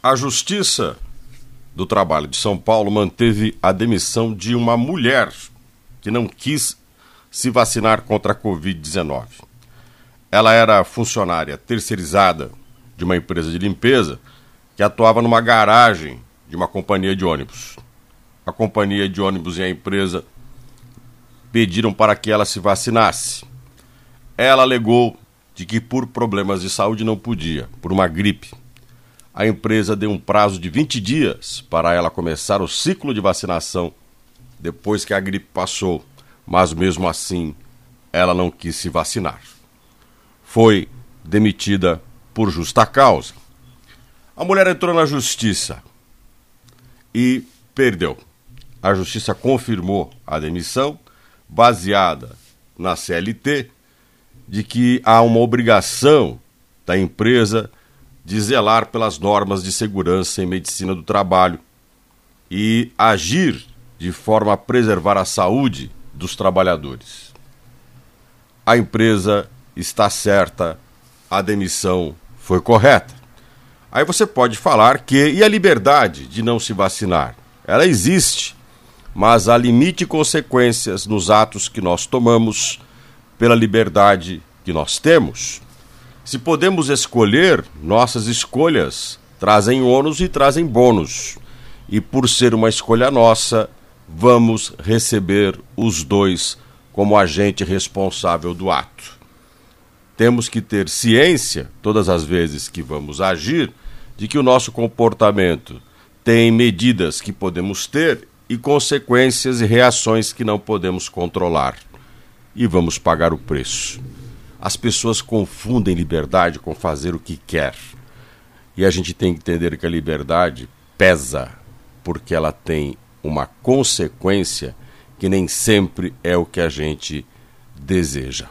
A Justiça do Trabalho de São Paulo manteve a demissão de uma mulher que não quis se vacinar contra a Covid-19. Ela era funcionária terceirizada de uma empresa de limpeza que atuava numa garagem de uma companhia de ônibus. A companhia de ônibus e a empresa pediram para que ela se vacinasse. Ela alegou de que por problemas de saúde não podia, por uma gripe. A empresa deu um prazo de 20 dias para ela começar o ciclo de vacinação depois que a gripe passou, mas mesmo assim ela não quis se vacinar. Foi demitida por justa causa. A mulher entrou na justiça e perdeu. A justiça confirmou a demissão, baseada na CLT, de que há uma obrigação da empresa de zelar pelas normas de segurança em medicina do trabalho e agir de forma a preservar a saúde dos trabalhadores. A empresa está certa, a demissão foi correta. Aí você pode falar que e a liberdade de não se vacinar? Ela existe, mas há limite e consequências nos atos que nós tomamos pela liberdade que nós temos. Se podemos escolher, nossas escolhas trazem ônus e trazem bônus. E por ser uma escolha nossa, vamos receber os dois como agente responsável do ato. Temos que ter ciência, todas as vezes que vamos agir, de que o nosso comportamento tem medidas que podemos ter e consequências e reações que não podemos controlar. E vamos pagar o preço. As pessoas confundem liberdade com fazer o que quer. E a gente tem que entender que a liberdade pesa, porque ela tem uma consequência que nem sempre é o que a gente deseja.